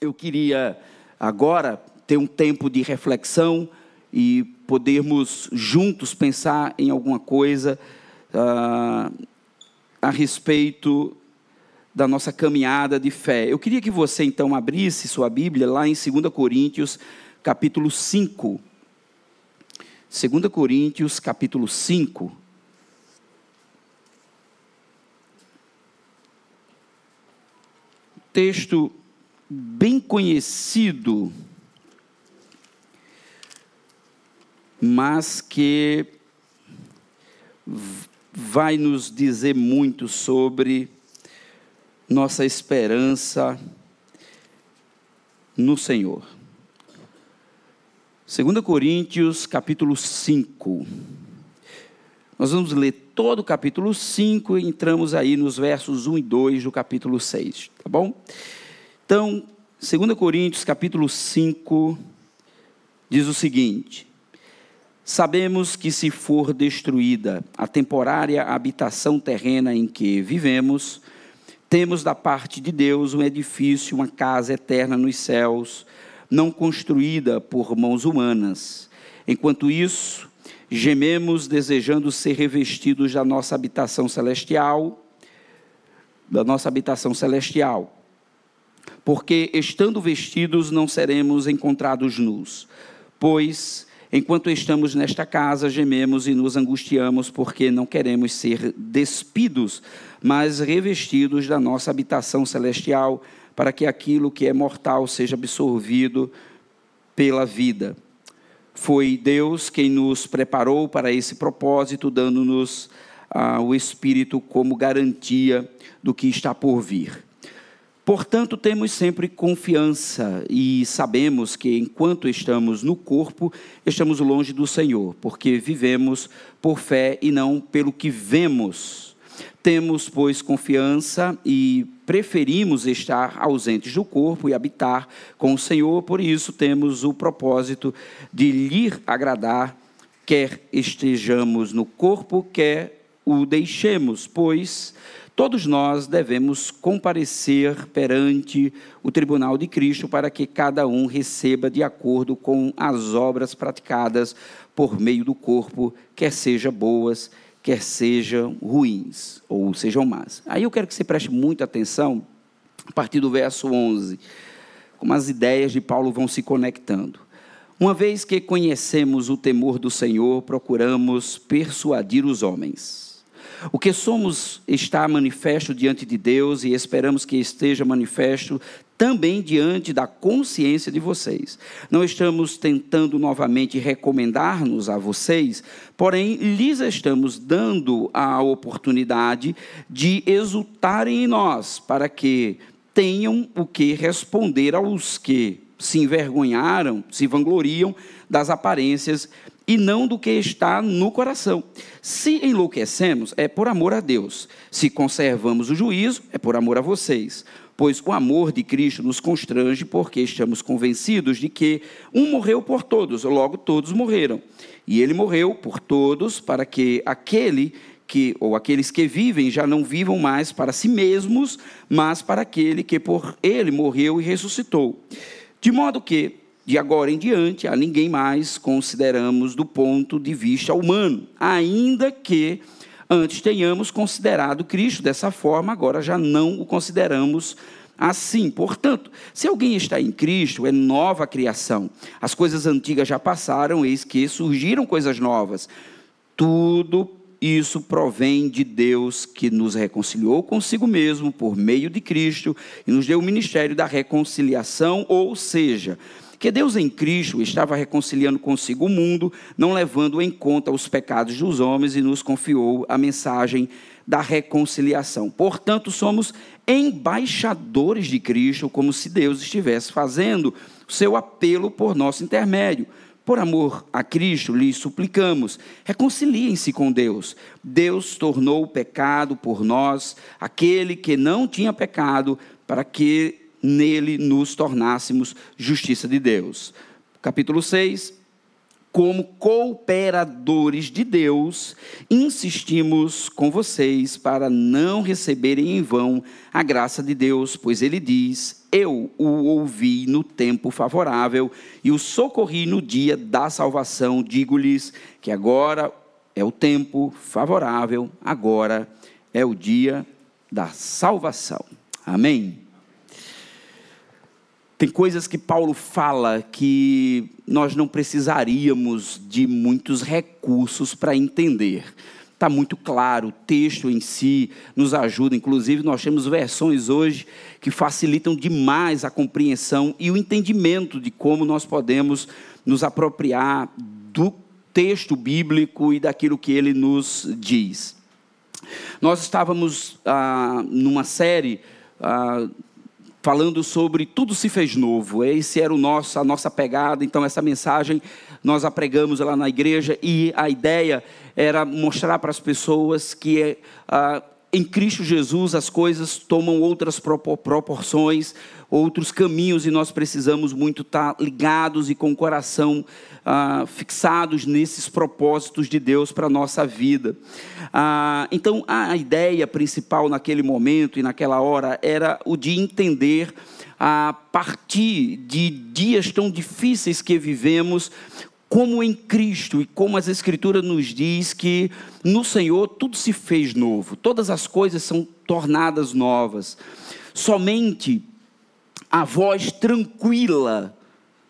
eu queria agora ter um tempo de reflexão e podermos juntos pensar em alguma coisa uh, a respeito da nossa caminhada de fé. Eu queria que você então abrisse sua Bíblia lá em 2 Coríntios, capítulo 5. 2 Coríntios, capítulo 5. Texto bem conhecido, mas que vai nos dizer muito sobre nossa esperança no Senhor. 2 Coríntios, capítulo 5. Nós vamos ler todo o capítulo 5 e entramos aí nos versos 1 e 2 do capítulo 6, tá bom? Então, 2 Coríntios capítulo 5 diz o seguinte: Sabemos que se for destruída a temporária habitação terrena em que vivemos, temos da parte de Deus um edifício, uma casa eterna nos céus, não construída por mãos humanas. Enquanto isso, gememos desejando ser revestidos da nossa habitação celestial, da nossa habitação celestial porque estando vestidos não seremos encontrados nus. Pois, enquanto estamos nesta casa, gememos e nos angustiamos, porque não queremos ser despidos, mas revestidos da nossa habitação celestial, para que aquilo que é mortal seja absorvido pela vida. Foi Deus quem nos preparou para esse propósito, dando-nos ah, o Espírito como garantia do que está por vir. Portanto, temos sempre confiança e sabemos que enquanto estamos no corpo, estamos longe do Senhor, porque vivemos por fé e não pelo que vemos. Temos, pois, confiança e preferimos estar ausentes do corpo e habitar com o Senhor, por isso temos o propósito de lhe agradar, quer estejamos no corpo, quer o deixemos, pois Todos nós devemos comparecer perante o tribunal de Cristo para que cada um receba de acordo com as obras praticadas por meio do corpo, quer sejam boas, quer sejam ruins, ou sejam más. Aí eu quero que você preste muita atenção a partir do verso 11, como as ideias de Paulo vão se conectando. Uma vez que conhecemos o temor do Senhor, procuramos persuadir os homens. O que somos está manifesto diante de Deus e esperamos que esteja manifesto também diante da consciência de vocês. Não estamos tentando novamente recomendar-nos a vocês, porém lhes estamos dando a oportunidade de exultarem em nós, para que tenham o que responder aos que se envergonharam, se vangloriam das aparências e não do que está no coração. Se enlouquecemos, é por amor a Deus. Se conservamos o juízo, é por amor a vocês. Pois o amor de Cristo nos constrange, porque estamos convencidos de que um morreu por todos, logo todos morreram. E ele morreu por todos, para que aquele que, ou aqueles que vivem, já não vivam mais para si mesmos, mas para aquele que por ele morreu e ressuscitou. De modo que de agora em diante, a ninguém mais consideramos do ponto de vista humano, ainda que antes tenhamos considerado Cristo dessa forma, agora já não o consideramos assim. Portanto, se alguém está em Cristo, é nova criação. As coisas antigas já passaram, eis que surgiram coisas novas. Tudo isso provém de Deus que nos reconciliou consigo mesmo por meio de Cristo e nos deu o ministério da reconciliação, ou seja, que Deus em Cristo estava reconciliando consigo o mundo, não levando em conta os pecados dos homens e nos confiou a mensagem da reconciliação. Portanto, somos embaixadores de Cristo, como se Deus estivesse fazendo o seu apelo por nosso intermédio. Por amor a Cristo, lhes suplicamos, reconciliem-se com Deus. Deus tornou o pecado por nós, aquele que não tinha pecado, para que nele nos tornássemos justiça de Deus. Capítulo 6, como cooperadores de Deus, insistimos com vocês para não receberem em vão a graça de Deus, pois ele diz: Eu o ouvi no tempo favorável e o socorri no dia da salvação. Digo-lhes que agora é o tempo favorável, agora é o dia da salvação. Amém. Tem coisas que Paulo fala que nós não precisaríamos de muitos recursos para entender. Está muito claro, o texto em si nos ajuda. Inclusive, nós temos versões hoje que facilitam demais a compreensão e o entendimento de como nós podemos nos apropriar do texto bíblico e daquilo que ele nos diz. Nós estávamos ah, numa série. Ah, falando sobre tudo se fez novo. Esse era o nosso, a nossa pegada. Então essa mensagem nós a pregamos lá na igreja e a ideia era mostrar para as pessoas que ah, em Cristo Jesus as coisas tomam outras proporções, outros caminhos e nós precisamos muito estar ligados e com o coração ah, fixados nesses propósitos de Deus para a nossa vida. Ah, então, a ideia principal naquele momento e naquela hora era o de entender a partir de dias tão difíceis que vivemos, como em Cristo e como as Escrituras nos diz que no Senhor tudo se fez novo, todas as coisas são tornadas novas. Somente a voz tranquila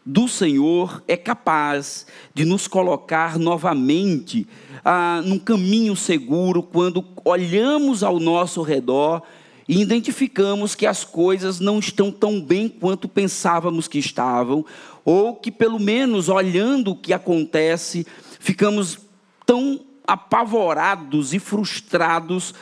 do Senhor é capaz de nos colocar novamente ah, num caminho seguro quando olhamos ao nosso redor e identificamos que as coisas não estão tão bem quanto pensávamos que estavam, ou que pelo menos olhando o que acontece, ficamos tão apavorados e frustrados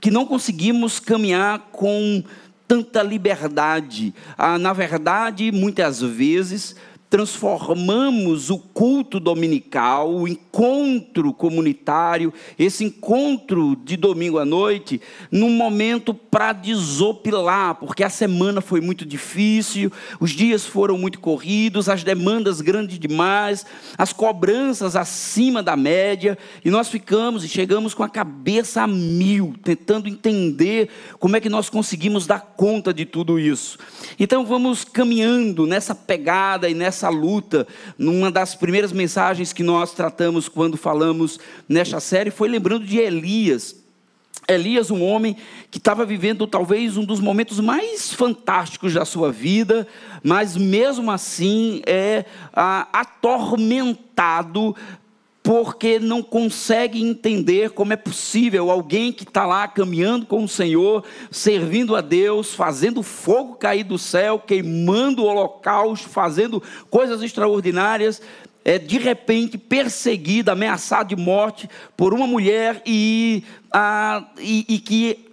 que não conseguimos caminhar com tanta liberdade. Ah, na verdade, muitas vezes, transformamos o culto dominical, o encontro comunitário, esse encontro de domingo à noite, num momento para desopilar, porque a semana foi muito difícil, os dias foram muito corridos, as demandas grandes demais, as cobranças acima da média, e nós ficamos e chegamos com a cabeça a mil, tentando entender como é que nós conseguimos dar conta de tudo isso. Então vamos caminhando nessa pegada e nessa essa luta, numa das primeiras mensagens que nós tratamos quando falamos nesta série, foi lembrando de Elias. Elias, um homem que estava vivendo talvez um dos momentos mais fantásticos da sua vida, mas mesmo assim é ah, atormentado porque não consegue entender como é possível alguém que está lá caminhando com o Senhor, servindo a Deus, fazendo fogo cair do céu, queimando o holocausto, fazendo coisas extraordinárias, é de repente perseguido, ameaçado de morte por uma mulher e, a, e, e que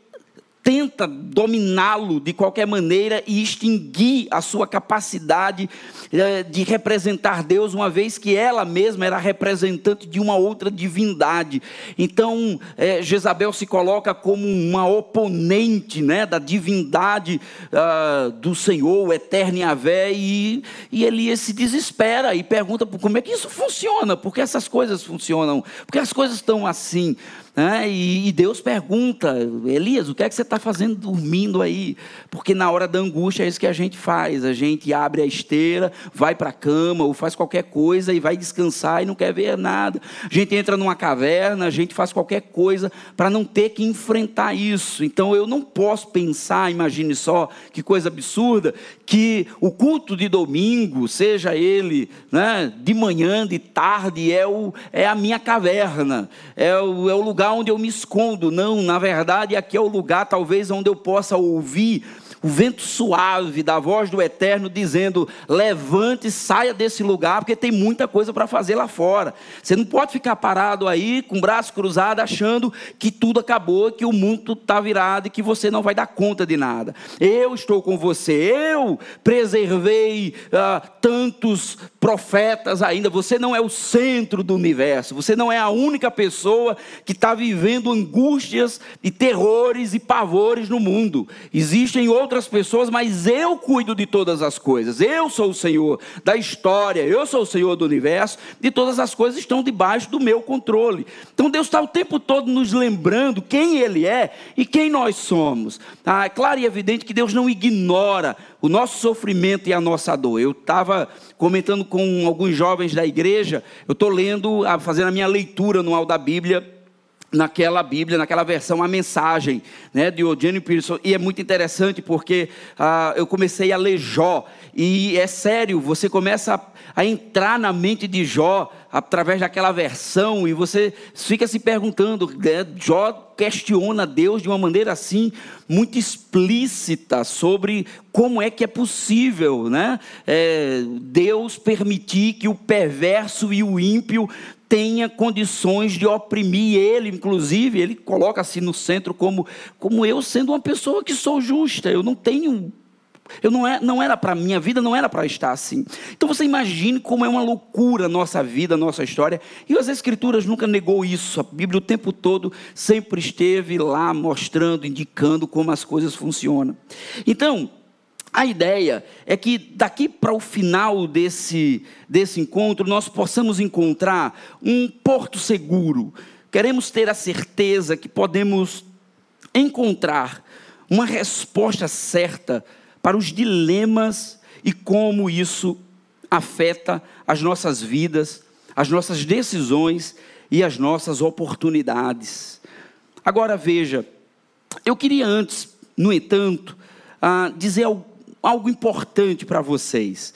tenta dominá-lo de qualquer maneira e extinguir a sua capacidade eh, de representar Deus, uma vez que ela mesma era representante de uma outra divindade. Então, é, Jezabel se coloca como uma oponente né, da divindade uh, do Senhor, o eterno Yahvé, e, e Elias se desespera e pergunta como é que isso funciona, por que essas coisas funcionam, por que as coisas estão assim. Né? E, e, Deus pergunta, Elias, o que é que você está fazendo dormindo aí? Porque na hora da angústia é isso que a gente faz. A gente abre a esteira, vai para a cama ou faz qualquer coisa e vai descansar e não quer ver nada. A gente entra numa caverna, a gente faz qualquer coisa para não ter que enfrentar isso. Então eu não posso pensar, imagine só, que coisa absurda, que o culto de domingo, seja ele né, de manhã, de tarde, é, o, é a minha caverna, é o, é o lugar onde eu me escondo. Não, na verdade, aqui é o lugar talvez onde eu possa ouvir o vento suave da voz do Eterno dizendo: levante, saia desse lugar, porque tem muita coisa para fazer lá fora. Você não pode ficar parado aí, com o braço cruzado, achando que tudo acabou, que o mundo está virado e que você não vai dar conta de nada. Eu estou com você, eu preservei ah, tantos profetas ainda. Você não é o centro do universo, você não é a única pessoa que está vivendo angústias e terrores e pavores no mundo. Existem outros outras pessoas, mas eu cuido de todas as coisas. Eu sou o Senhor da história, eu sou o Senhor do universo, e todas as coisas estão debaixo do meu controle. Então Deus está o tempo todo nos lembrando quem Ele é e quem nós somos. Ah, é claro e evidente que Deus não ignora o nosso sofrimento e a nossa dor. Eu estava comentando com alguns jovens da igreja, eu estou lendo, fazendo a minha leitura anual da Bíblia naquela Bíblia, naquela versão, a mensagem né, de Eugênio Peterson. E é muito interessante porque ah, eu comecei a ler Jó. E é sério, você começa a, a, entrar na mente de Jó através daquela versão e você fica se perguntando. Né, Jó questiona Deus de uma maneira assim, muito explícita sobre como é que é possível né, é, Deus permitir que o perverso e o ímpio tenha condições de oprimir ele, inclusive, ele coloca assim no centro como, como eu sendo uma pessoa que sou justa, eu não tenho eu não, é, não era para minha vida, não era para estar assim. Então você imagine como é uma loucura a nossa vida, a nossa história. E as Escrituras nunca negou isso. A Bíblia o tempo todo sempre esteve lá mostrando, indicando como as coisas funcionam. Então, a ideia é que daqui para o final desse, desse encontro nós possamos encontrar um porto seguro. Queremos ter a certeza que podemos encontrar uma resposta certa para os dilemas e como isso afeta as nossas vidas, as nossas decisões e as nossas oportunidades. Agora veja, eu queria antes, no entanto, ah, dizer algo importante para vocês.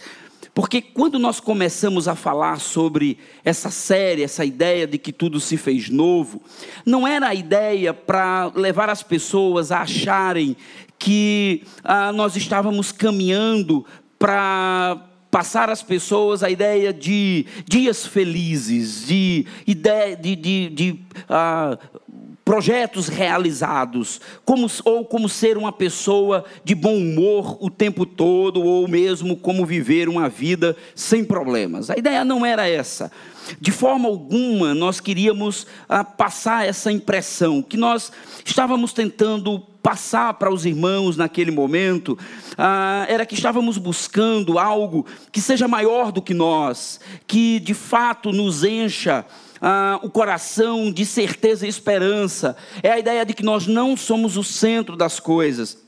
Porque quando nós começamos a falar sobre essa série, essa ideia de que tudo se fez novo, não era a ideia para levar as pessoas a acharem que ah, nós estávamos caminhando para passar às pessoas a ideia de dias felizes, de, ideia, de, de, de ah, projetos realizados, como, ou como ser uma pessoa de bom humor o tempo todo, ou mesmo como viver uma vida sem problemas. A ideia não era essa. De forma alguma nós queríamos ah, passar essa impressão, que nós estávamos tentando passar para os irmãos naquele momento, ah, era que estávamos buscando algo que seja maior do que nós, que de fato nos encha ah, o coração de certeza e esperança. É a ideia de que nós não somos o centro das coisas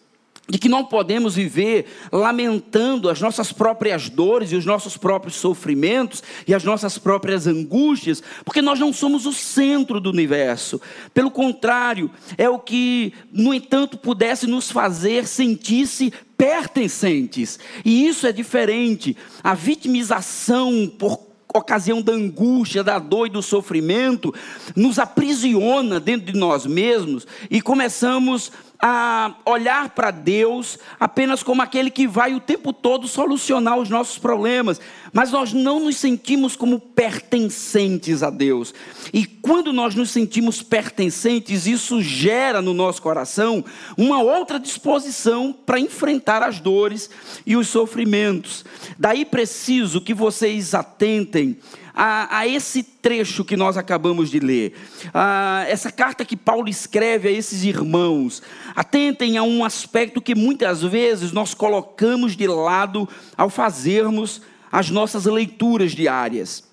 de que não podemos viver lamentando as nossas próprias dores e os nossos próprios sofrimentos e as nossas próprias angústias, porque nós não somos o centro do universo. Pelo contrário, é o que, no entanto, pudesse nos fazer sentir-se pertencentes. E isso é diferente. A vitimização por ocasião da angústia, da dor e do sofrimento, nos aprisiona dentro de nós mesmos e começamos a olhar para Deus apenas como aquele que vai o tempo todo solucionar os nossos problemas, mas nós não nos sentimos como pertencentes a Deus. E quando nós nos sentimos pertencentes, isso gera no nosso coração uma outra disposição para enfrentar as dores e os sofrimentos. Daí preciso que vocês atentem a, a esse trecho que nós acabamos de ler, a essa carta que Paulo escreve a esses irmãos. Atentem a um aspecto que muitas vezes nós colocamos de lado ao fazermos as nossas leituras diárias.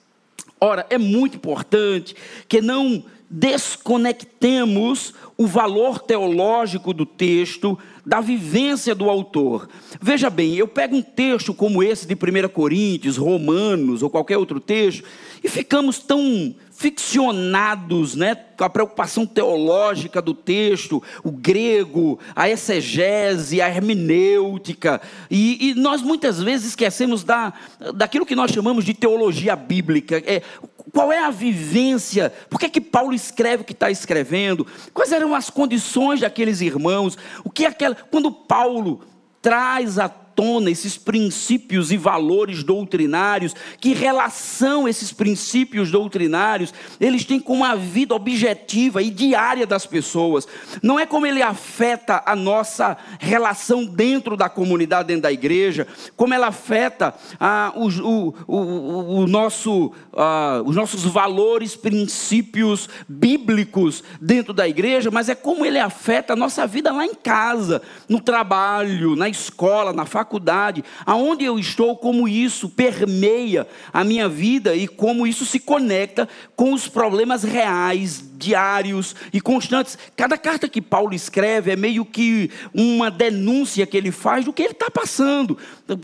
Ora, é muito importante que não desconectemos o valor teológico do texto da vivência do autor. Veja bem, eu pego um texto como esse de 1 Coríntios, Romanos ou qualquer outro texto e ficamos tão ficcionados né, com a preocupação teológica do texto, o grego, a exegese, a hermenêutica, e, e, nós muitas vezes esquecemos da, daquilo que nós chamamos de teologia bíblica. É, qual é a vivência? Por que, é que Paulo escreve o que está escrevendo? Quais eram as condições daqueles irmãos? O que é aquela, quando Paulo traz à tona esses princípios e valores doutrinários, que relação esses princípios doutrinários eles têm com a vida objetiva e diária das pessoas. Não é como ele afeta a nossa relação dentro da comunidade, dentro da igreja, como ela afeta ah, o, o, o, o nosso, ah, os nossos valores, princípios bíblicos dentro da igreja, mas é como ele afeta a nossa vida lá em casa, no trabalho, na escola, na faculdade, aonde eu estou, como isso permeia a minha vida e como isso se conecta com os problemas reais, diários e constantes. Cada carta que Paulo escreve é meio que uma denúncia que ele faz do que ele está passando.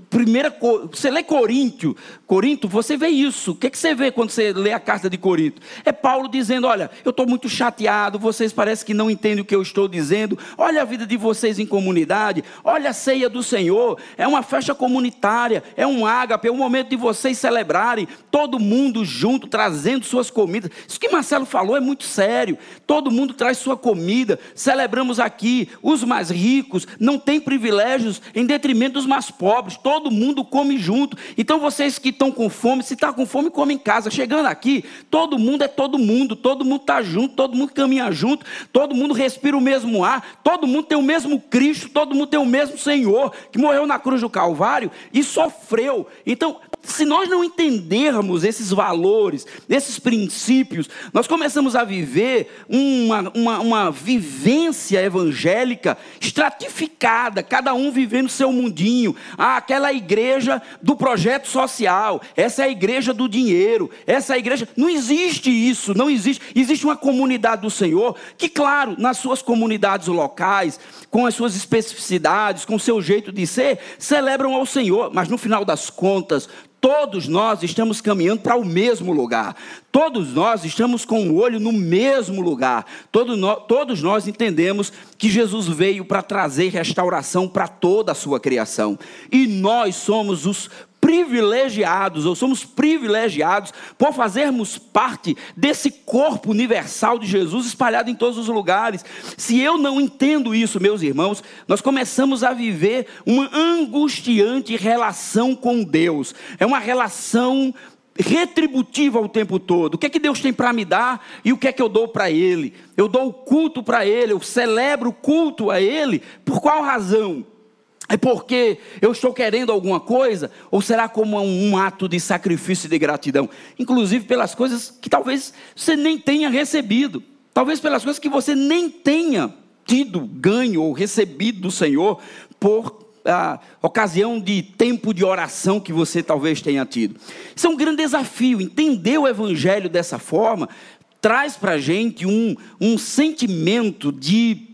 Primeira, você lê Coríntio, Corinto, você vê isso. O que, que você vê quando você lê a carta de Corinto? É Paulo dizendo: Olha, eu estou muito chateado, vocês parecem que não entendem o que eu estou dizendo. Olha a vida de vocês em comunidade, olha a ceia do Senhor. É uma festa comunitária, é um ágape, é um momento de vocês celebrarem, todo mundo junto, trazendo suas comidas. Isso que Marcelo falou é muito sério. Todo mundo traz sua comida, celebramos aqui. Os mais ricos não têm privilégios em detrimento dos mais pobres, todo mundo come junto. Então vocês que estão com fome, se está com fome, come em casa. Chegando aqui, todo mundo é todo mundo, todo mundo está junto, todo mundo caminha junto, todo mundo respira o mesmo ar, todo mundo tem o mesmo Cristo, todo mundo tem o mesmo Senhor, que morreu na cruz do Calvário e sofreu. Então, se nós não entendermos esses valores, esses princípios, nós começamos a viver uma, uma, uma vivência evangélica estratificada, cada um vivendo seu mundinho. Ah, aquela igreja do projeto social, essa é a igreja do dinheiro, essa é a igreja. Não existe isso, não existe. Existe uma comunidade do Senhor que, claro, nas suas comunidades locais, com as suas especificidades, com o seu jeito de ser, celebram ao Senhor, mas no final das contas, Todos nós estamos caminhando para o mesmo lugar. Todos nós estamos com o olho no mesmo lugar. Todos nós, todos nós entendemos que Jesus veio para trazer restauração para toda a sua criação. E nós somos os privilegiados, ou somos privilegiados por fazermos parte desse corpo universal de Jesus espalhado em todos os lugares. Se eu não entendo isso, meus irmãos, nós começamos a viver uma angustiante relação com Deus. É uma relação retributiva o tempo todo. O que é que Deus tem para me dar e o que é que eu dou para Ele? Eu dou o culto para Ele, eu celebro o culto a Ele. Por qual razão? É porque eu estou querendo alguma coisa? Ou será como um, ato de sacrifício e de gratidão? Inclusive pelas coisas que talvez você nem tenha recebido. Talvez pelas coisas que você nem tenha tido ganho ou recebido do Senhor por a ocasião de tempo de oração que você talvez tenha tido. Isso é um grande desafio. Entender o Evangelho dessa forma traz para a gente um, um sentimento de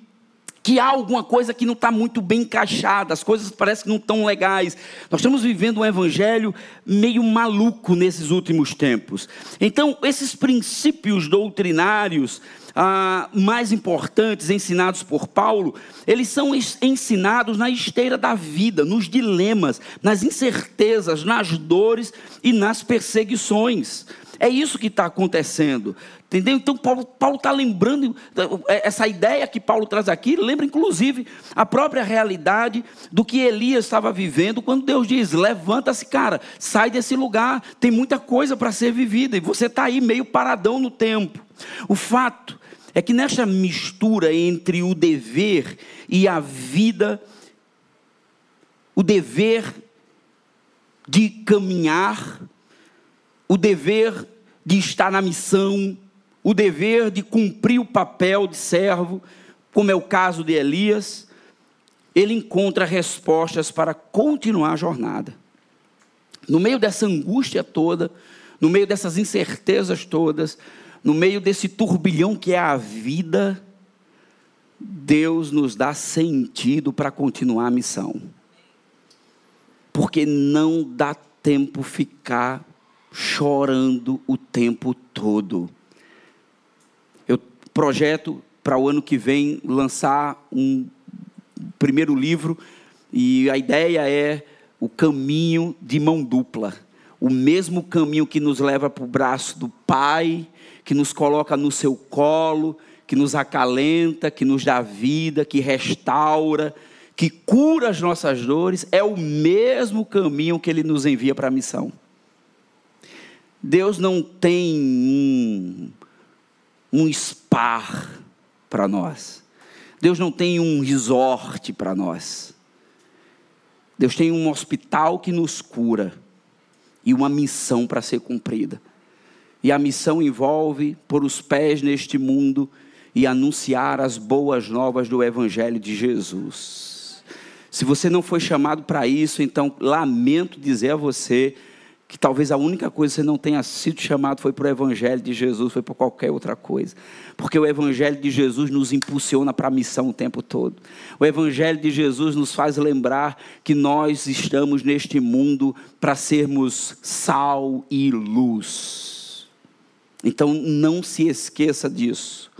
que há alguma coisa que não está muito bem encaixada, as coisas parecem que não estão legais. Nós estamos vivendo um evangelho meio maluco nesses últimos tempos. Então, esses princípios doutrinários ah, mais importantes ensinados por Paulo, eles são ensinados na esteira da vida, nos dilemas, nas incertezas, nas dores e nas perseguições. É isso que está acontecendo. Entendeu? Então, Paulo está lembrando, é, essa ideia que Paulo traz aqui, lembra inclusive a própria realidade do que Elias estava vivendo quando Deus diz: levanta-se, cara, sai desse lugar, tem muita coisa para ser vivida, e você está aí meio paradão no tempo. O fato é que nesta mistura entre o dever e a vida, o dever de caminhar, o dever de estar na missão, o dever de cumprir o papel de servo, como é o caso de Elias, ele encontra respostas para continuar a jornada. No meio dessa angústia toda, no meio dessas incertezas todas, no meio desse turbilhão que é a vida, Deus nos dá sentido para continuar a missão. Porque não dá tempo ficar chorando o tempo todo projeto para o ano que vem lançar um primeiro livro e a ideia é o caminho de mão dupla. O mesmo caminho que nos leva para o braço do Pai, que nos coloca no seu colo, que nos acalenta, que nos dá vida, que restaura, que cura as nossas dores, é o mesmo caminho que ele nos envia para a missão. Deus não tem um, um spa para nós. Deus não tem um resort para nós. Deus tem um hospital que nos cura e uma missão para ser cumprida. E a missão envolve pôr os pés neste mundo e anunciar as boas novas do Evangelho de Jesus. Se você não foi chamado para isso, então lamento dizer a você que talvez a única coisa que você não tenha sido chamado foi para o Evangelho de Jesus, foi para qualquer outra coisa. Porque o Evangelho de Jesus nos impulsiona para a missão o tempo todo. O Evangelho de Jesus nos faz lembrar que nós estamos neste mundo para sermos sal e luz. Então não se esqueça disso.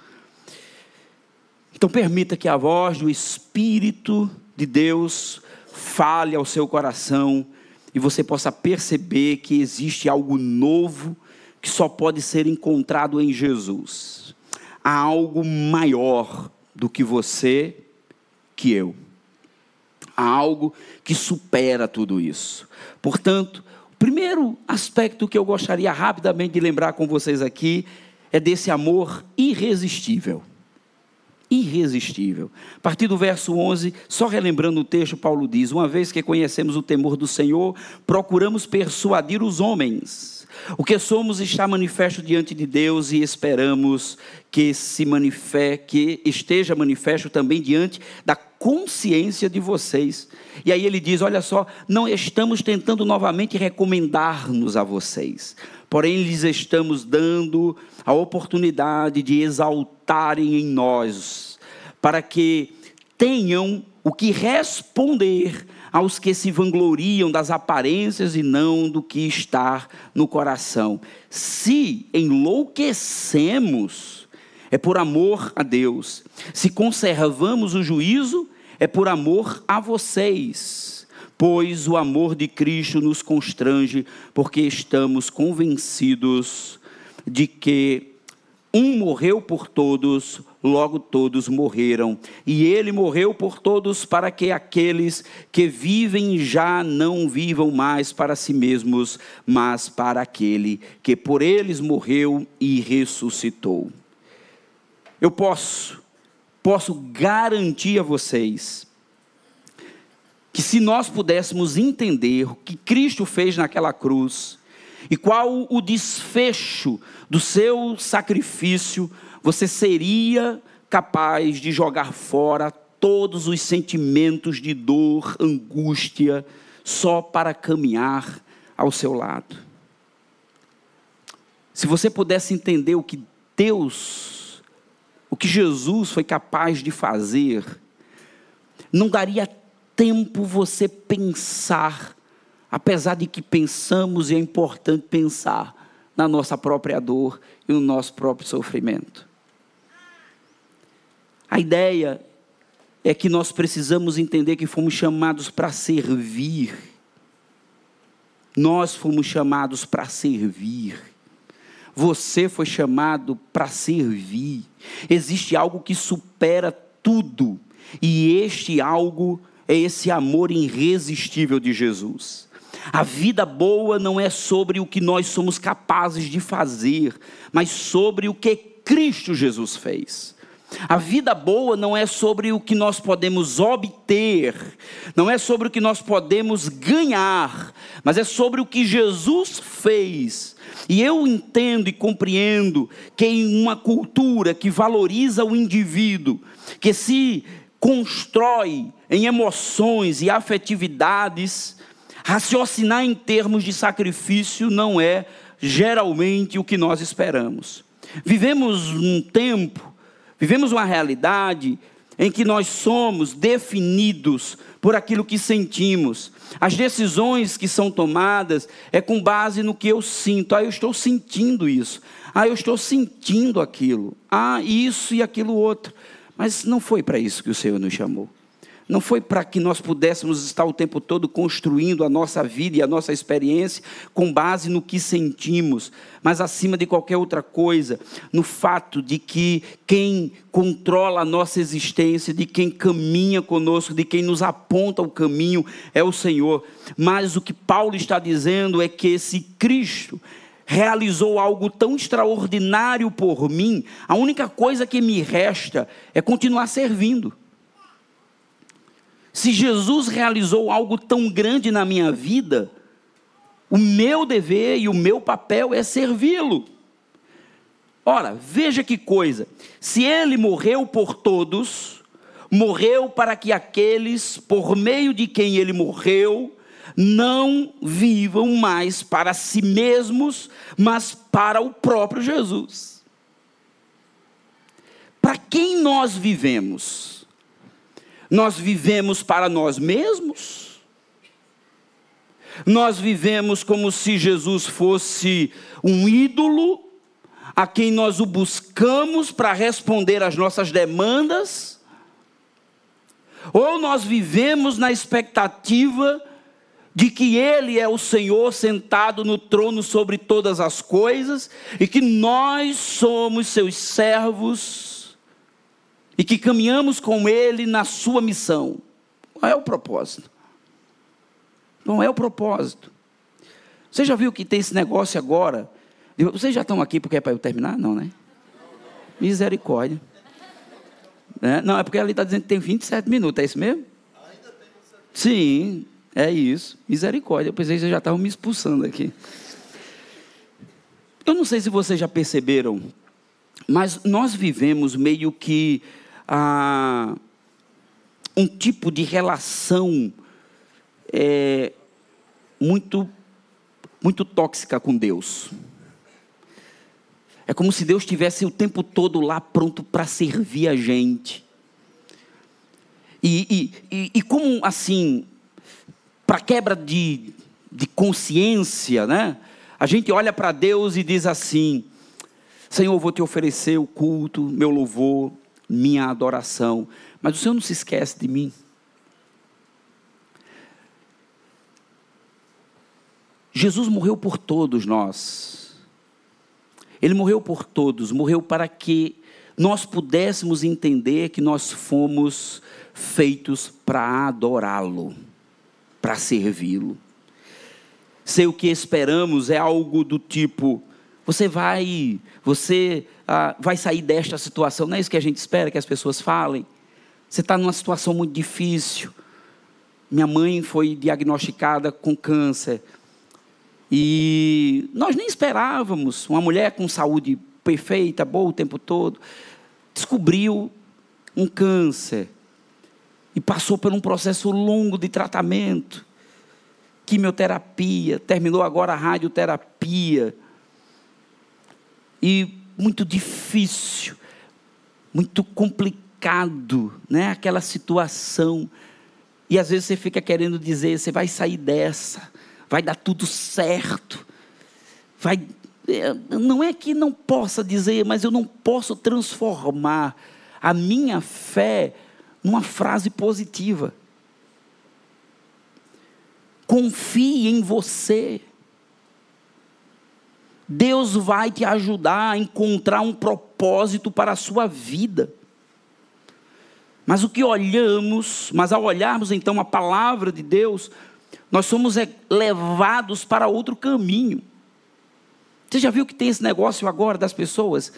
Então permita que a voz do Espírito de Deus fale ao seu coração e você possa perceber que existe algo novo que só pode ser encontrado em Jesus. Há algo maior do que você, que eu. Há algo que supera tudo isso. Portanto, o primeiro aspecto que eu gostaria rapidamente de lembrar com vocês aqui é desse amor irresistível irresistível. A partir do verso 11, só relembrando o texto, Paulo diz: Uma vez que conhecemos o temor do Senhor, procuramos persuadir os homens. O que somos está manifesto diante de Deus e esperamos que se manifeste, que esteja manifesto também diante da consciência de vocês. E aí ele diz: Olha só, não estamos tentando novamente recomendar-nos a vocês, porém lhes estamos dando a oportunidade de exaltarem em nós, para que tenham o que responder aos que se vangloriam das aparências e não do que está no coração. Se enlouquecemos, é por amor a Deus. Se conservamos o juízo, é por amor a vocês. Pois o amor de Cristo nos constrange, porque estamos convencidos de que um morreu por todos, logo todos morreram. E ele morreu por todos para que aqueles que vivem já não vivam mais para si mesmos, mas para aquele que por eles morreu e ressuscitou. Eu posso, posso garantir a vocês que se nós pudéssemos entender o que Cristo fez naquela cruz, e qual o desfecho do seu sacrifício, você seria capaz de jogar fora todos os sentimentos de dor, angústia, só para caminhar ao seu lado. Se você pudesse entender o que Deus, o que Jesus foi capaz de fazer, não daria tempo você pensar apesar de que pensamos e é importante pensar na nossa própria dor e no nosso próprio sofrimento. A ideia é que nós precisamos entender que fomos chamados para servir. Nós fomos chamados para servir. Você foi chamado para servir. Existe algo que supera tudo, e este algo é esse amor irresistível de Jesus. A vida boa não é sobre o que nós somos capazes de fazer, mas sobre o que Cristo Jesus fez. A vida boa não é sobre o que nós podemos obter, não é sobre o que nós podemos ganhar, mas é sobre o que Jesus fez. E eu entendo e compreendo que em uma cultura que valoriza o indivíduo, que se constrói em emoções e afetividades, Raciocinar em termos de sacrifício não é geralmente o que nós esperamos. Vivemos um tempo, vivemos uma realidade em que nós somos definidos por aquilo que sentimos. As decisões que são tomadas é com base no que eu sinto. Ah, eu estou sentindo isso. Ah, eu estou sentindo aquilo. Ah, isso e aquilo outro. Mas não foi para isso que o Senhor nos chamou. não foi para que nós pudéssemos estar o tempo todo construindo a nossa vida e a nossa experiência com base no que sentimos, mas acima de qualquer outra coisa, no fato de que quem controla a nossa existência, de quem caminha conosco, de quem nos aponta o caminho é o Senhor. Mas o que Paulo está dizendo é que esse Cristo realizou algo tão extraordinário por mim, a única coisa que me resta é continuar servindo. Se Jesus realizou algo tão grande na minha vida, o meu dever e o meu papel é servi-lo. Ora, veja que coisa: se ele morreu por todos, morreu para que aqueles por meio de quem ele morreu não vivam mais para si mesmos, mas para o próprio Jesus. Para quem nós vivemos? Nós vivemos para nós mesmos? Nós vivemos como se Jesus fosse um ídolo a quem nós o buscamos para responder às nossas demandas? Ou nós vivemos na expectativa de que Ele é o Senhor sentado no trono sobre todas as coisas e que nós somos seus servos e que caminhamos com Ele na sua missão. Qual é o propósito? Não é o propósito. Você já viu que tem esse negócio agora? Vocês já estão aqui porque é para eu terminar? Não, né? Misericórdia. É, não, é porque ali está dizendo que tem 27 minutos, é isso mesmo? Sim, é isso. Misericórdia. Eu pensei que vocês já estavam me expulsando aqui. Eu não sei se vocês já perceberam, mas nós vivemos meio que ah, um tipo de relação é, muito, muito tóxica com Deus. É como se Deus estivesse o tempo todo lá pronto para servir a gente. E, e, e, e como assim, para quebra de, de consciência, né? A gente olha para Deus e diz assim: Senhor, vou te oferecer o culto, meu louvor, minha adoração. Mas o Senhor não se esquece de mim. Jesus morreu por todos nós. Ele morreu por todos, morreu para que nós pudéssemos entender que nós fomos feitos para adorá-lo, para servi-lo. Sei o que esperamos é algo do tipo: você vai, você ah, vai sair desta situação. Não é isso que a gente espera que as pessoas falem. Você está numa situação muito difícil. Minha mãe foi diagnosticada com câncer. E nós nem esperávamos. Uma mulher com saúde perfeita, boa o tempo todo, descobriu um câncer. E passou por um processo longo de tratamento. Quimioterapia, terminou agora a radioterapia. E muito difícil, muito complicado, né? Aquela situação. E às vezes você fica querendo dizer, você vai sair dessa, vai dar tudo certo. Vai é, não é que não possa dizer, mas eu não posso transformar a minha fé numa frase positiva. Confie em você. Deus vai te ajudar a encontrar um propósito para a sua vida. Mas o que olhamos, mas ao olharmos então a palavra de Deus, nós somos é, levados para outro caminho. Você já viu que tem esse negócio agora das pessoas?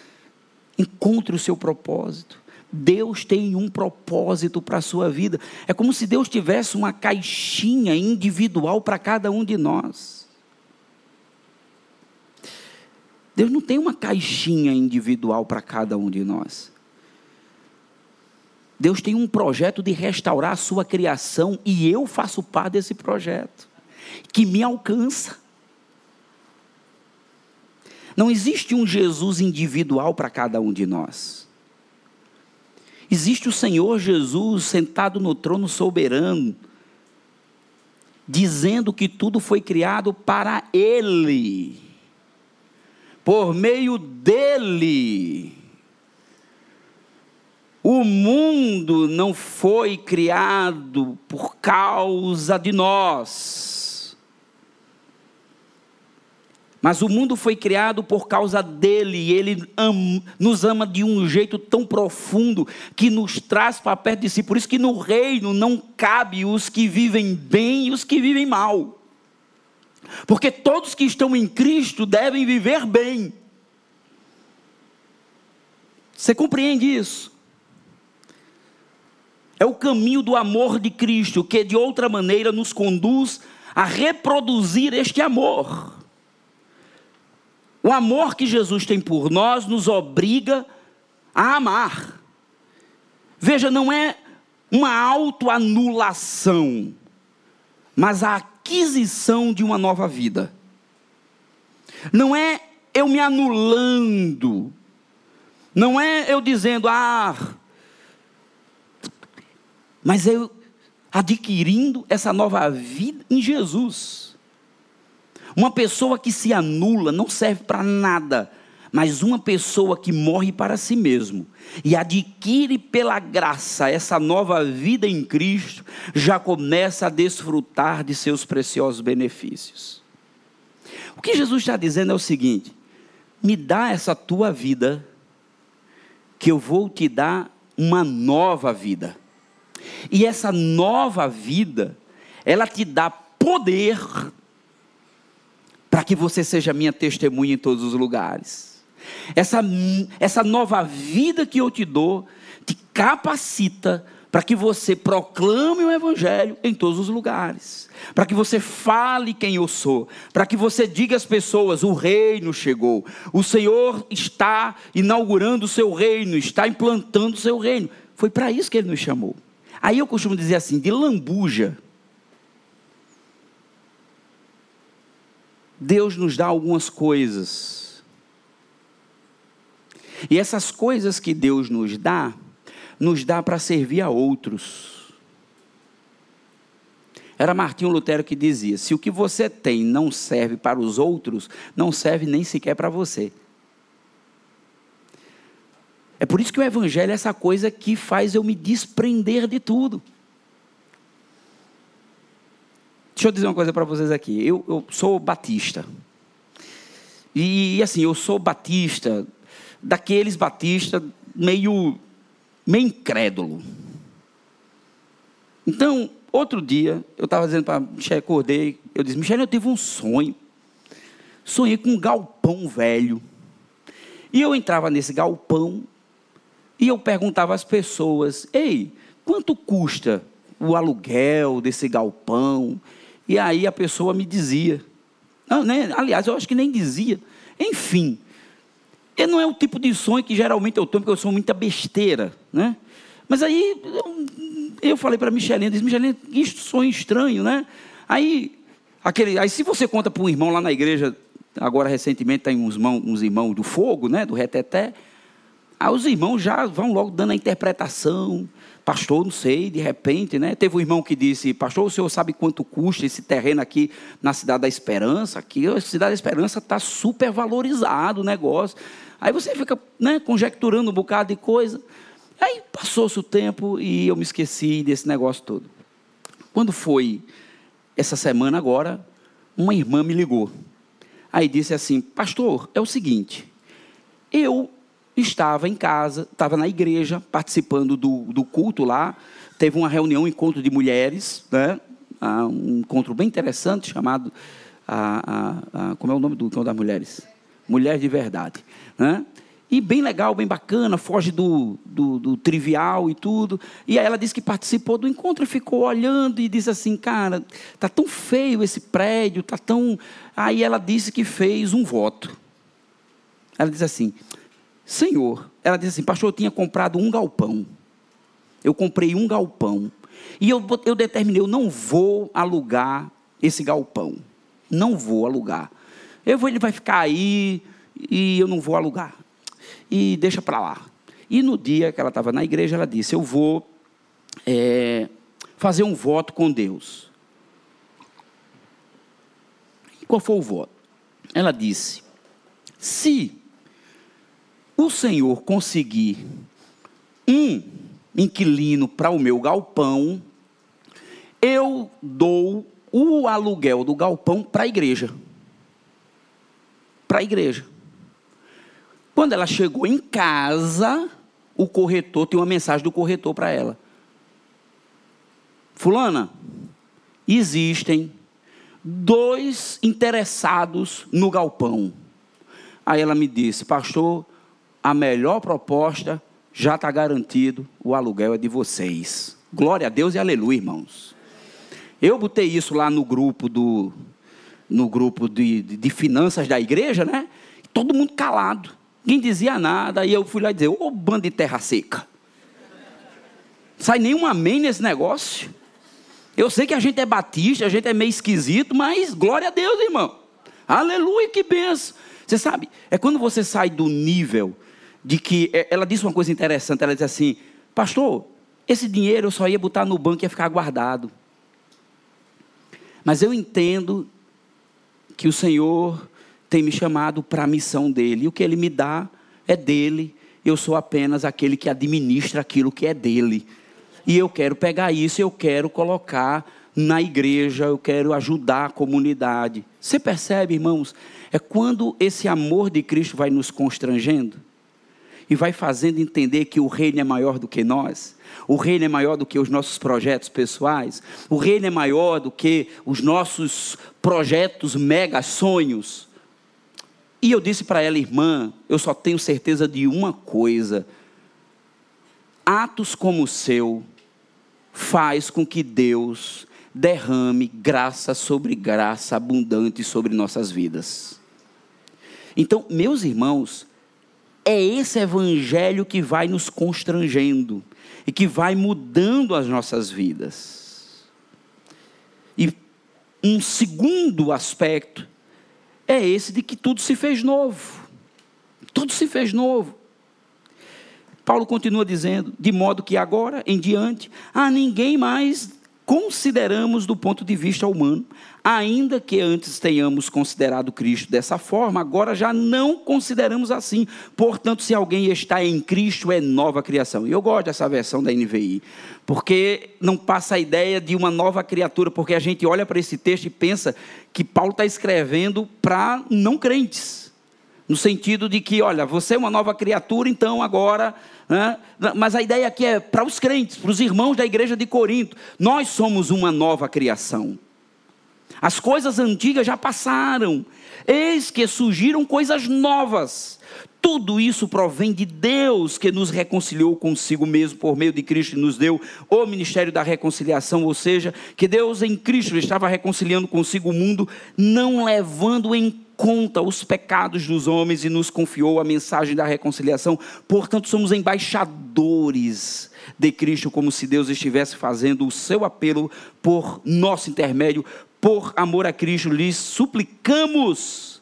Encontre o seu propósito. Deus tem um propósito para a sua vida. É como se Deus tivesse uma caixinha individual para cada um de nós. Deus não tem uma caixinha individual para cada um de nós. Deus tem um projeto de restaurar a sua criação e eu faço parte desse projeto, que me alcança. Não existe um Jesus individual para cada um de nós. Existe o Senhor Jesus sentado no trono soberano, dizendo que tudo foi criado para Ele por meio dele. O mundo não foi criado por causa de nós. Mas o mundo foi criado por causa dele, e ele ama, nos ama de um jeito tão profundo que nos traz para perto de si. Por isso que no reino não cabe os que vivem bem e os que vivem mal. Porque todos que estão em Cristo devem viver bem. Você compreende isso? É o caminho do amor de Cristo que de outra maneira nos conduz a reproduzir este amor. O amor que Jesus tem por nós nos obriga a amar. Veja, não é uma autoanulação, mas a aquisição de uma nova vida. Não é eu me anulando, não é eu dizendo, ah, mas eu adquirindo essa nova vida em Jesus. Uma pessoa que se anula não serve para nada, mas uma pessoa que morre para si mesmo e adquire pela graça essa nova vida em Cristo, já começa a desfrutar de seus preciosos benefícios. O que Jesus está dizendo é o seguinte: me dá essa tua vida, que eu vou te dar uma nova vida. E essa nova vida, ela te dá poder para que você seja minha testemunha em todos os lugares. Essa, essa nova vida que eu te dou te capacita para que você proclame o Evangelho em todos os lugares, para que você fale quem eu sou, para que você diga às pessoas: o reino chegou, o Senhor está inaugurando o seu reino, está implantando o seu reino. Foi para isso que ele nos chamou. Aí eu costumo dizer assim, de lambuja. Deus nos dá algumas coisas. E essas coisas que Deus nos dá, nos dá para servir a outros. Era Martinho Lutero que dizia: se o que você tem não serve para os outros, não serve nem sequer para você. É por isso que o Evangelho é essa coisa que faz eu me desprender de tudo. Deixa eu dizer uma coisa para vocês aqui. Eu, eu, sou batista. E assim, eu sou batista, daqueles batistas meio, meio incrédulo. Então, outro dia, eu estava dizendo para Michel, acordei, eu disse, Michel, eu tive um sonho. Sonhei com um galpão velho. E eu entrava nesse galpão e eu perguntava às pessoas: ei, quanto custa o aluguel desse galpão? E aí a pessoa me dizia. Não, né? Aliás, eu acho que nem dizia. Enfim, e não é o tipo de sonho que geralmente eu tomo, porque eu sou muita besteira, né? Mas aí eu, eu falei para a Michelina, disse, Michelina, que sonho estranho, né? Aí, aquele, aí se você conta para um irmão lá na igreja, agora recentemente tem uns, mão, uns irmãos do fogo, né? Do reteté, Aí os irmãos já vão logo dando a interpretação. Pastor, não sei, de repente, né? Teve um irmão que disse: Pastor, o senhor sabe quanto custa esse terreno aqui na Cidade da Esperança? Aqui, a Cidade da Esperança está super valorizado o negócio. Aí você fica né, conjecturando um bocado de coisa. Aí passou-se o tempo e eu me esqueci desse negócio todo. Quando foi essa semana agora, uma irmã me ligou. Aí disse assim: Pastor, é o seguinte, eu estava em casa, estava na igreja, participando do, do culto lá. Teve uma reunião, um encontro de mulheres, né? Ah, um encontro bem interessante chamado. Ah, ah, como é o nome do encontro das mulheres? Mulheres de Verdade. Né? E bem legal, bem bacana, foge do, do, do, trivial e tudo. E aí ela disse que participou do encontro e ficou olhando e disse assim, cara, tá tão feio esse prédio, tá tão. Aí ela disse que fez um voto. Ela disse assim: Senhor, ela disse assim, pastor, eu tinha comprado um galpão. Eu comprei um galpão. E eu, eu determinei, eu não vou alugar esse galpão. Não vou alugar. Eu vou, ele vai ficar aí e eu não vou alugar. E deixa para lá. E no dia que ela estava na igreja, ela disse: Eu vou é, fazer um voto com Deus. E qual foi o voto? Ela disse: Se o Senhor conseguir um inquilino para o meu galpão, eu dou o aluguel do galpão para a igreja. Para a igreja. Quando ela chegou em casa, o corretor tem uma mensagem do corretor para ela. Fulana, existem dois interessados no galpão. Aí ela me disse, pastor, a melhor proposta já está garantido, o aluguel é de vocês. Glória a Deus e aleluia, irmãos. Eu botei isso lá no grupo do no grupo de, de, de finanças da igreja, né? Todo mundo calado, ninguém dizia nada, e eu fui lá dizer, ô oh, bando de terra seca. Sai nenhum amém nesse negócio. Eu sei que a gente é batista, a gente é meio esquisito, mas glória a Deus, irmão. Aleluia, que benção. Você sabe, é quando você sai do nível de que. É, ela disse uma coisa interessante, ela disse assim, pastor, esse dinheiro eu só ia botar no banco e ia ficar guardado. Mas eu entendo que o Senhor tem me chamado para a missão dele. E o que ele me dá é dele. Eu sou apenas aquele que administra aquilo que é dele. E eu quero pegar isso, eu quero colocar na igreja, eu quero ajudar a comunidade. Você percebe, irmãos? É quando esse amor de Cristo vai nos constrangendo e vai fazendo entender que o reino é maior do que nós. O reino é maior do que os nossos projetos pessoais. O reino é maior do que os nossos projetos mega sonhos. E eu disse para ela, irmã, eu só tenho certeza de uma coisa: atos como o seu faz com que Deus derrame graça sobre graça abundante sobre nossas vidas. Então, meus irmãos, é esse evangelho que vai nos constrangendo e que vai mudando as nossas vidas. E um segundo aspecto é esse de que tudo se fez novo. Tudo se fez novo. Paulo continua dizendo: de modo que agora em diante, a ninguém mais consideramos do ponto de vista humano, ainda que antes tenhamos considerado Cristo dessa forma, agora já não consideramos assim. Portanto, se alguém está em Cristo, é nova criação. E eu gosto dessa versão da NVI, porque não passa a ideia de uma nova criatura, porque a gente olha para esse texto e pensa que Paulo está escrevendo para não crentes no sentido de que, olha, você é uma nova criatura, então agora. Né? Mas a ideia aqui é para os crentes, para os irmãos da igreja de Corinto. Nós somos uma nova criação. As coisas antigas já passaram, eis que surgiram coisas novas. Tudo isso provém de Deus que nos reconciliou consigo mesmo por meio de Cristo e nos deu o ministério da reconciliação, ou seja, que Deus em Cristo estava reconciliando consigo o mundo, não levando em conta os pecados dos homens e nos confiou a mensagem da reconciliação. Portanto, somos embaixadores de Cristo, como se Deus estivesse fazendo o seu apelo por nosso intermédio, por amor a Cristo. Lhes suplicamos,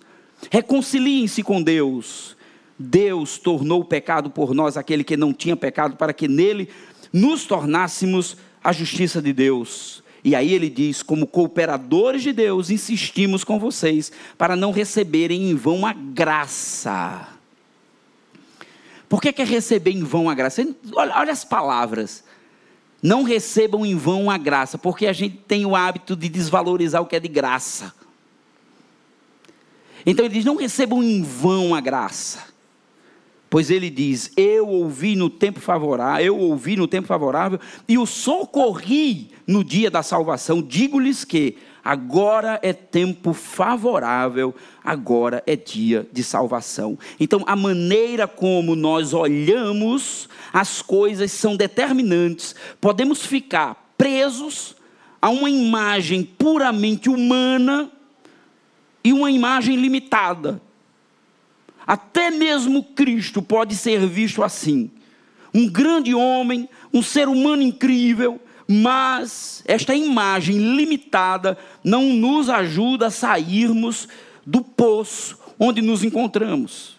reconciliem-se com Deus. Deus tornou o pecado por nós aquele que não tinha pecado, para que nele nos tornássemos a justiça de Deus. E aí ele diz: como cooperadores de Deus, insistimos com vocês para não receberem em vão a graça. Por que, é receber em vão a graça? Olha, olha as palavras. Não recebam em vão a graça, porque a gente tem o hábito de desvalorizar o que é de graça. Então ele diz: não recebam em vão a graça. Pois ele diz: Eu ouvi no tempo favorável, eu ouvi no tempo favorável e o socorri no dia da salvação. Digo-lhes que agora é tempo favorável, agora é dia de salvação. Então, a maneira como nós olhamos as coisas são determinantes. Podemos ficar presos a uma imagem puramente humana e uma imagem limitada. Até mesmo Cristo pode ser visto assim. Um grande homem, um ser humano incrível, mas esta imagem limitada não nos ajuda a sairmos do poço onde nos encontramos.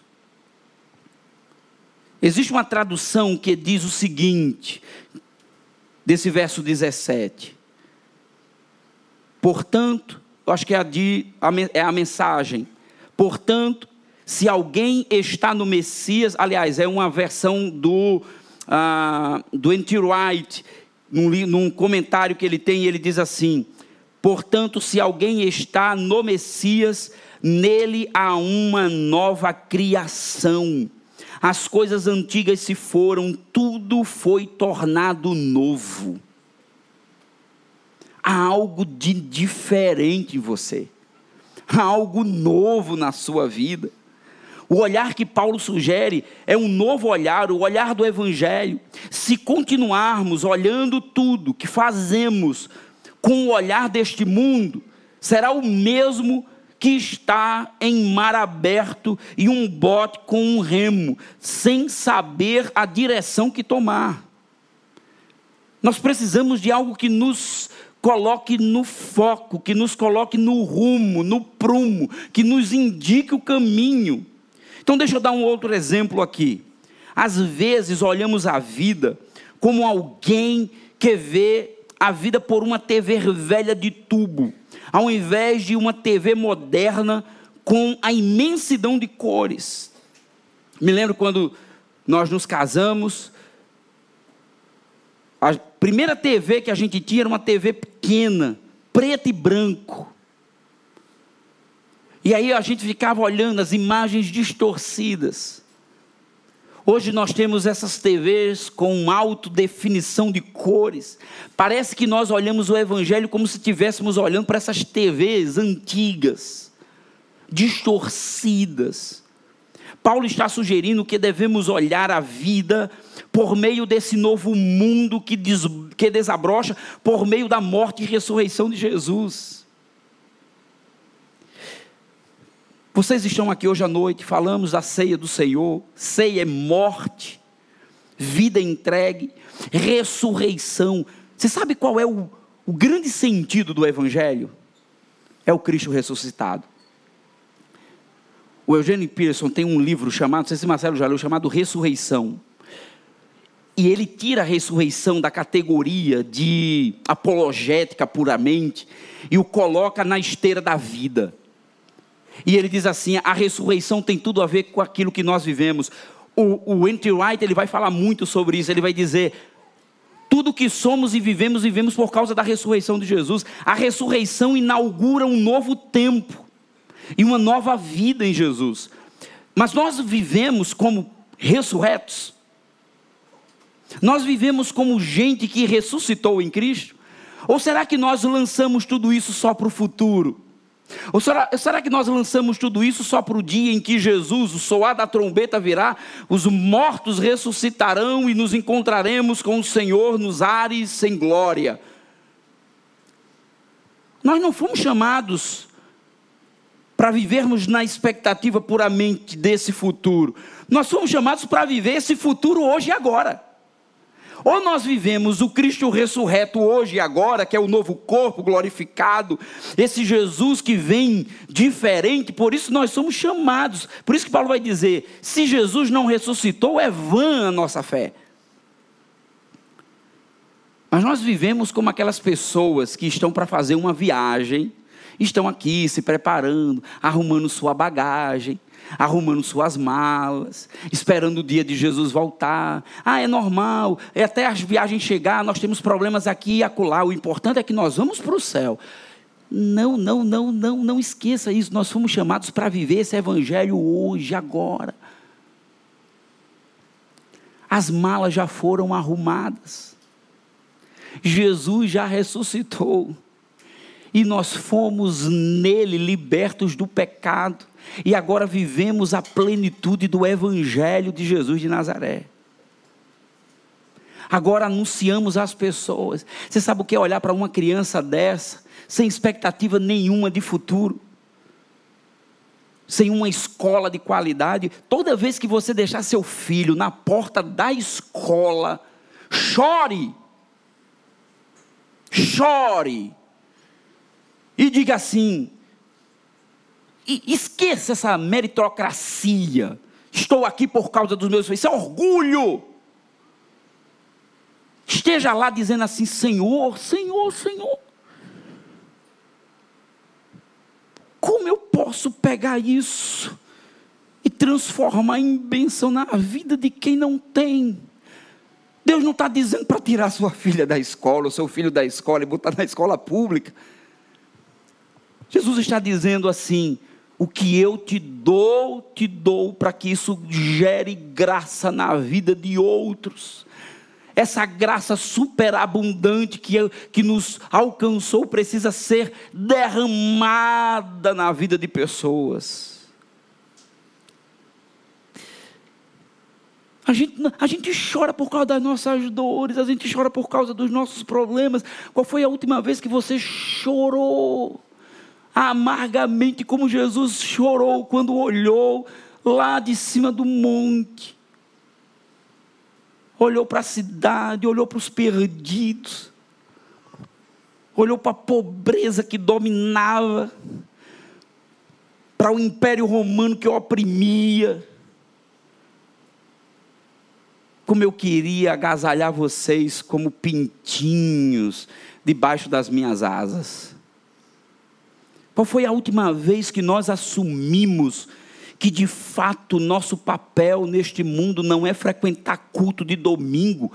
Existe uma tradução que diz o seguinte, desse verso 17. Portanto, eu acho que é a, de, é a mensagem. Portanto, se alguém está no Messias, aliás, é uma versão do ah, do N.T. Wright, num, num comentário que ele tem, ele diz assim: Portanto, se alguém está no Messias, nele há uma nova criação. As coisas antigas se foram, tudo foi tornado novo. Há algo de diferente em você, há algo novo na sua vida. O olhar que Paulo sugere é um novo olhar, o olhar do Evangelho. Se continuarmos olhando tudo que fazemos com o olhar deste mundo, será o mesmo que está em mar aberto e um bote com um remo, sem saber a direção que tomar. Nós precisamos de algo que nos coloque no foco, que nos coloque no rumo, no prumo, que nos indique o caminho. Então, deixa eu dar um outro exemplo aqui. Às vezes, olhamos a vida como alguém que vê a vida por uma TV velha de tubo, ao invés de uma TV moderna com a imensidão de cores. Me lembro quando nós nos casamos, a primeira TV que a gente tinha era uma TV pequena, preto e branco. E aí a gente ficava olhando as imagens distorcidas. Hoje nós temos essas TVs com alta definição de cores. Parece que nós olhamos o Evangelho como se estivéssemos olhando para essas TVs antigas, distorcidas. Paulo está sugerindo que devemos olhar a vida por meio desse novo mundo que, des, que desabrocha, por meio da morte e ressurreição de Jesus. Vocês estão aqui hoje à noite, falamos da ceia do Senhor. Ceia é morte, vida entregue, ressurreição. Você sabe qual é o, o grande sentido do Evangelho? É o Cristo ressuscitado. O Eugênio Pearson tem um livro chamado, não sei se Marcelo já leu, chamado Ressurreição. E ele tira a ressurreição da categoria de apologética puramente e o coloca na esteira da vida. E ele diz assim: a ressurreição tem tudo a ver com aquilo que nós vivemos. O, o. Wright ele vai falar muito sobre isso. Ele vai dizer: tudo que somos e vivemos, vivemos por causa da ressurreição de Jesus. A ressurreição inaugura um novo tempo e uma nova vida em Jesus. Mas nós vivemos como ressurretos. Nós vivemos como gente que ressuscitou em Cristo? Ou será que nós lançamos tudo isso só para o futuro? Ou será, será que nós lançamos tudo isso só para o dia em que Jesus, o soar da trombeta virá, os mortos ressuscitarão e nos encontraremos com o Senhor nos ares sem glória? Nós não fomos chamados para vivermos na expectativa puramente desse futuro. Nós fomos chamados para viver esse futuro hoje e agora. Ou nós vivemos o Cristo ressurreto hoje e agora, que é o novo corpo glorificado, esse Jesus que vem diferente, por isso nós somos chamados. Por isso que Paulo vai dizer: se Jesus não ressuscitou, é vã a nossa fé. Mas nós vivemos como aquelas pessoas que estão para fazer uma viagem, estão aqui se preparando, arrumando sua bagagem, arrumando suas malas, esperando o dia de Jesus voltar. Ah, é normal, é até as viagens chegar, nós temos problemas aqui e acolá. O importante é que nós vamos para o céu. Não, não, não, não, não esqueça isso. Nós fomos chamados para viver esse evangelho hoje, agora. As malas já foram arrumadas. Jesus já ressuscitou. E nós fomos nele libertos do pecado e agora vivemos a plenitude do Evangelho de Jesus de Nazaré. Agora anunciamos às pessoas. Você sabe o que é olhar para uma criança dessa, sem expectativa nenhuma de futuro, sem uma escola de qualidade? Toda vez que você deixar seu filho na porta da escola, chore, chore, e diga assim: esqueça essa meritocracia. Estou aqui por causa dos meus filhos. Isso é orgulho. Esteja lá dizendo assim: Senhor, Senhor, Senhor. Como eu posso pegar isso e transformar em bênção na vida de quem não tem? Deus não está dizendo para tirar sua filha da escola, o seu filho da escola e botar na escola pública. Jesus está dizendo assim: o que eu te dou, te dou para que isso gere graça na vida de outros. Essa graça superabundante que, que nos alcançou precisa ser derramada na vida de pessoas. A gente, a gente chora por causa das nossas dores, a gente chora por causa dos nossos problemas. Qual foi a última vez que você chorou? Amargamente, como Jesus chorou quando olhou lá de cima do monte. Olhou para a cidade, olhou para os perdidos, olhou para a pobreza que dominava, para o império romano que oprimia. Como eu queria agasalhar vocês como pintinhos debaixo das minhas asas. Qual foi a última vez que nós assumimos que de fato nosso papel neste mundo não é frequentar culto de domingo,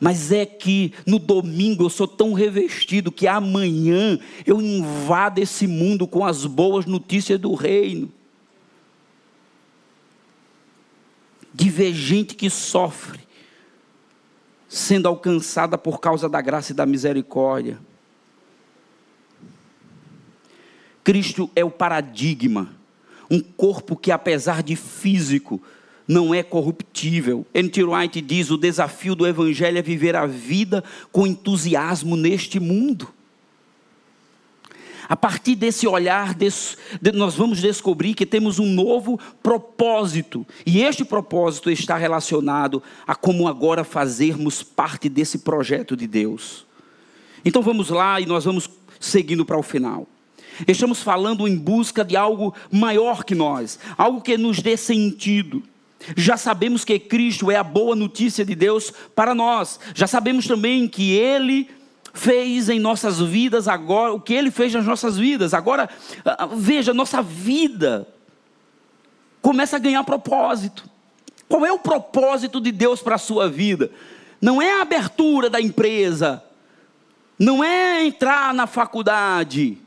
mas é que no domingo eu sou tão revestido que amanhã eu invado esse mundo com as boas notícias do reino. De ver gente que sofre, sendo alcançada por causa da graça e da misericórdia. Cristo é o paradigma, um corpo que, apesar de físico, não é corruptível. N.T. Wright diz: o desafio do Evangelho é viver a vida com entusiasmo neste mundo. A partir desse olhar, nós vamos descobrir que temos um novo propósito, e este propósito está relacionado a como agora fazermos parte desse projeto de Deus. Então vamos lá e nós vamos seguindo para o final. Estamos falando em busca de algo maior que nós, algo que nos dê sentido. Já sabemos que Cristo é a boa notícia de Deus para nós. Já sabemos também que Ele fez em nossas vidas agora, o que Ele fez nas nossas vidas. Agora, ah, ah, veja, nossa vida começa a ganhar propósito. Qual é o propósito de Deus para a sua vida? Não é a abertura da empresa, não é entrar na faculdade,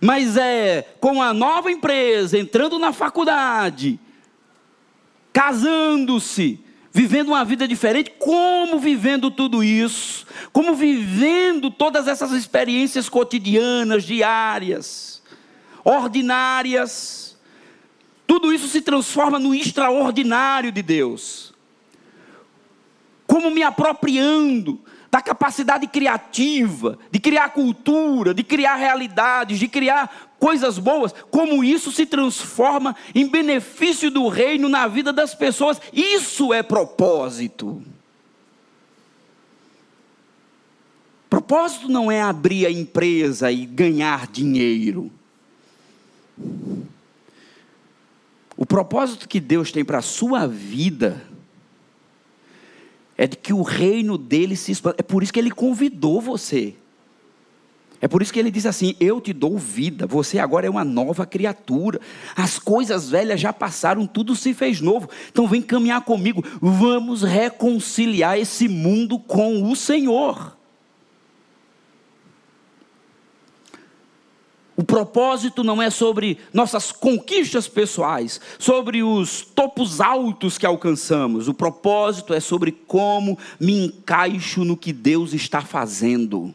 mas é com a nova empresa, entrando na faculdade, casando-se, vivendo uma vida diferente, como vivendo tudo isso, como vivendo todas essas experiências cotidianas, diárias, ordinárias, tudo isso se transforma no extraordinário de Deus. Como me apropriando da capacidade criativa, de criar cultura, de criar realidades, de criar coisas boas, como isso se transforma em benefício do reino na vida das pessoas. Isso é propósito. Propósito não é abrir a empresa e ganhar dinheiro. O propósito que Deus tem para a sua vida é de que o reino dele se expanda. É por isso que ele convidou você. É por isso que ele diz assim: Eu te dou vida, você agora é uma nova criatura. As coisas velhas já passaram, tudo se fez novo. Então vem caminhar comigo, vamos reconciliar esse mundo com o Senhor. O propósito não é sobre nossas conquistas pessoais, sobre os topos altos que alcançamos. O propósito é sobre como me encaixo no que Deus está fazendo.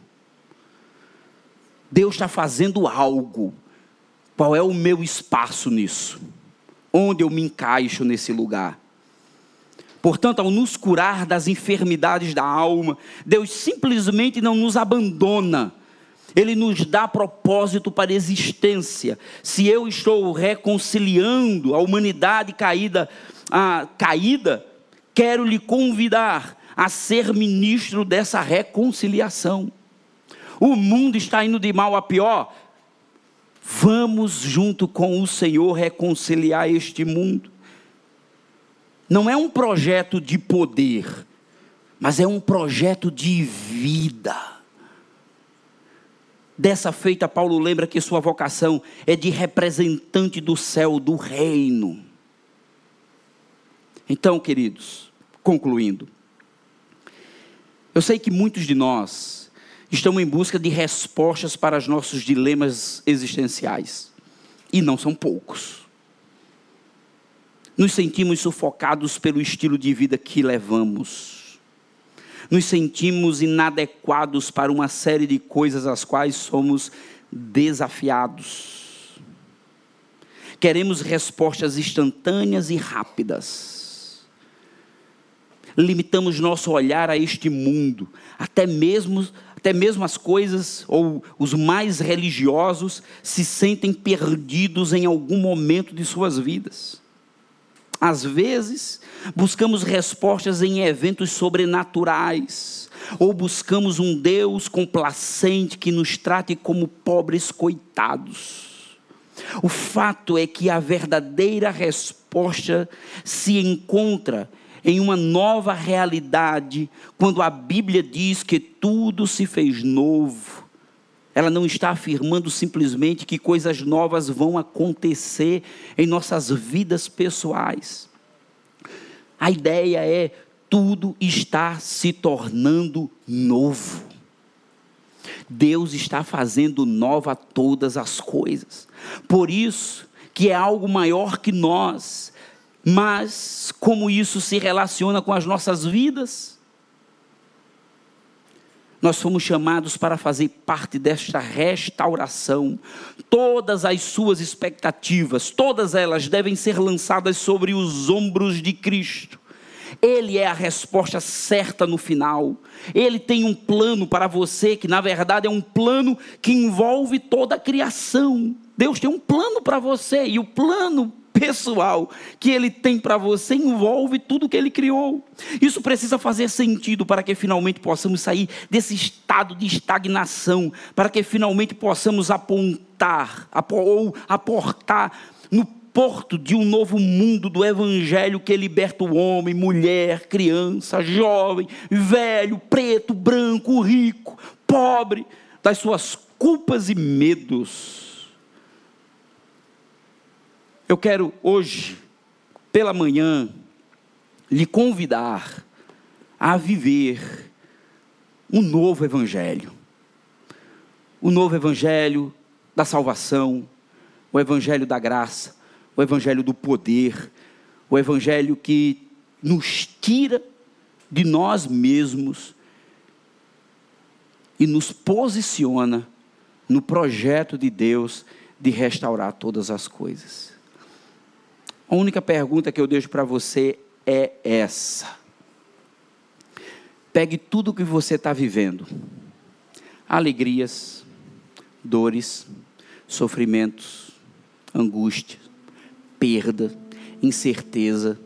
Deus está fazendo algo. Qual é o meu espaço nisso? Onde eu me encaixo nesse lugar? Portanto, ao nos curar das enfermidades da alma, Deus simplesmente não nos abandona ele nos dá propósito para a existência. Se eu estou reconciliando a humanidade caída, a, caída, quero lhe convidar a ser ministro dessa reconciliação. O mundo está indo de mal a pior. Vamos junto com o Senhor reconciliar este mundo. Não é um projeto de poder, mas é um projeto de vida. Dessa feita, Paulo lembra que sua vocação é de representante do céu, do reino. Então, queridos, concluindo, Eu sei que muitos de nós estão em busca de respostas para os nossos dilemas existenciais. E não são poucos. Nos sentimos sufocados pelo estilo de vida que levamos. Nos sentimos inadequados para uma série de coisas às quais somos desafiados. Queremos respostas instantâneas e rápidas. Limitamos nosso olhar a este mundo, até mesmo até mesmo as coisas ou os mais religiosos se sentem perdidos em algum momento de suas vidas. Às vezes, buscamos respostas em eventos sobrenaturais, ou buscamos um Deus complacente que nos trate como pobres coitados. O fato é que a verdadeira resposta se encontra em uma nova realidade, quando a Bíblia diz que tudo se fez novo. Ela não está afirmando simplesmente que coisas novas vão acontecer em nossas vidas pessoais. A ideia é tudo está se tornando novo. Deus está fazendo nova todas as coisas. Por isso que é algo maior que nós, mas como isso se relaciona com as nossas vidas? Nós fomos chamados para fazer parte desta restauração. Todas as suas expectativas, todas elas devem ser lançadas sobre os ombros de Cristo. Ele é a resposta certa no final. Ele tem um plano para você que, na verdade, é um plano que envolve toda a criação. Deus tem um plano para você e o plano pessoal que ele tem para você envolve tudo que ele criou. Isso precisa fazer sentido para que finalmente possamos sair desse estado de estagnação, para que finalmente possamos apontar ou aportar no porto de um novo mundo do evangelho que liberta o homem, mulher, criança, jovem, velho, preto, branco, rico, pobre, das suas culpas e medos eu quero hoje, pela manhã, lhe convidar a viver um novo evangelho. O novo evangelho da salvação, o evangelho da graça, o evangelho do poder, o evangelho que nos tira de nós mesmos e nos posiciona no projeto de Deus de restaurar todas as coisas. A única pergunta que eu deixo para você é essa. Pegue tudo o que você está vivendo: alegrias, dores, sofrimentos, angústia, perda, incerteza,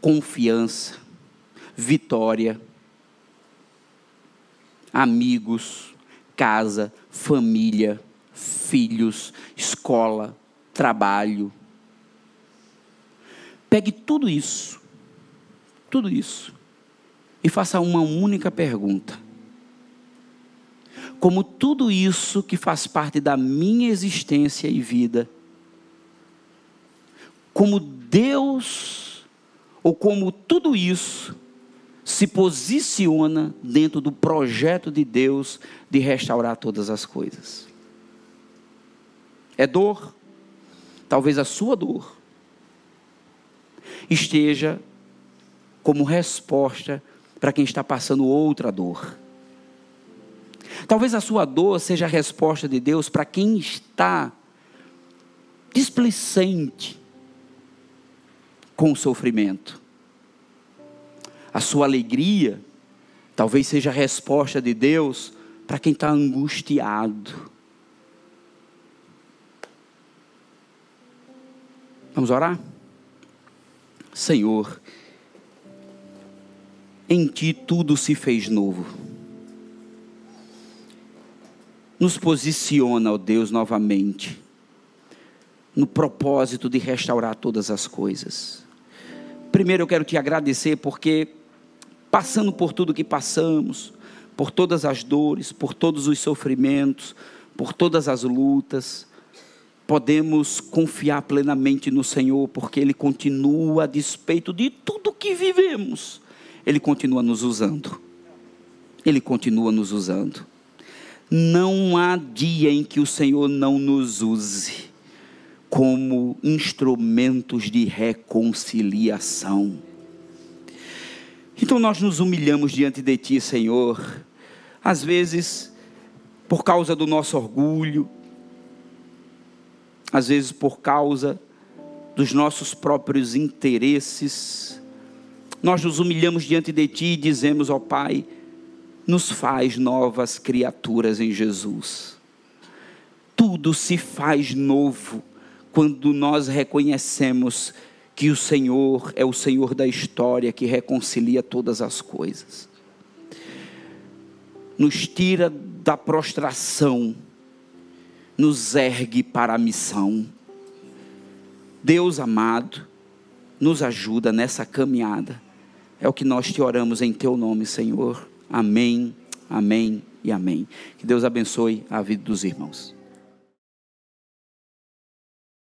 confiança, vitória, amigos, casa, família, filhos, escola, trabalho, Pegue tudo isso, tudo isso, e faça uma única pergunta. Como tudo isso que faz parte da minha existência e vida, como Deus, ou como tudo isso, se posiciona dentro do projeto de Deus de restaurar todas as coisas. É dor, talvez a sua dor, esteja como resposta para quem está passando outra dor. Talvez a sua dor seja a resposta de Deus para quem está displicente com o sofrimento. A sua alegria talvez seja a resposta de Deus para quem está angustiado. Vamos orar? Senhor, em Ti tudo se fez novo. Nos posiciona, ó Deus, novamente, no propósito de restaurar todas as coisas. Primeiro eu quero te agradecer porque, passando por tudo que passamos, por todas as dores, por todos os sofrimentos, por todas as lutas, podemos confiar plenamente no Senhor, porque Ele continua a despeito de tudo que vivemos. Ele continua nos usando. Ele continua nos usando. Não há dia em que o Senhor não nos use como instrumentos de reconciliação. Então nós nos humilhamos diante de Ti, Senhor, às vezes por causa do nosso orgulho, às vezes por causa dos nossos próprios interesses. Nós nos humilhamos diante de Ti e dizemos, ó Pai, nos faz novas criaturas em Jesus. Tudo se faz novo quando nós reconhecemos que o Senhor é o Senhor da história que reconcilia todas as coisas. Nos tira da prostração, nos ergue para a missão. Deus amado, nos ajuda nessa caminhada. É o que nós te oramos em teu nome, Senhor. Amém, amém e amém. Que Deus abençoe a vida dos irmãos.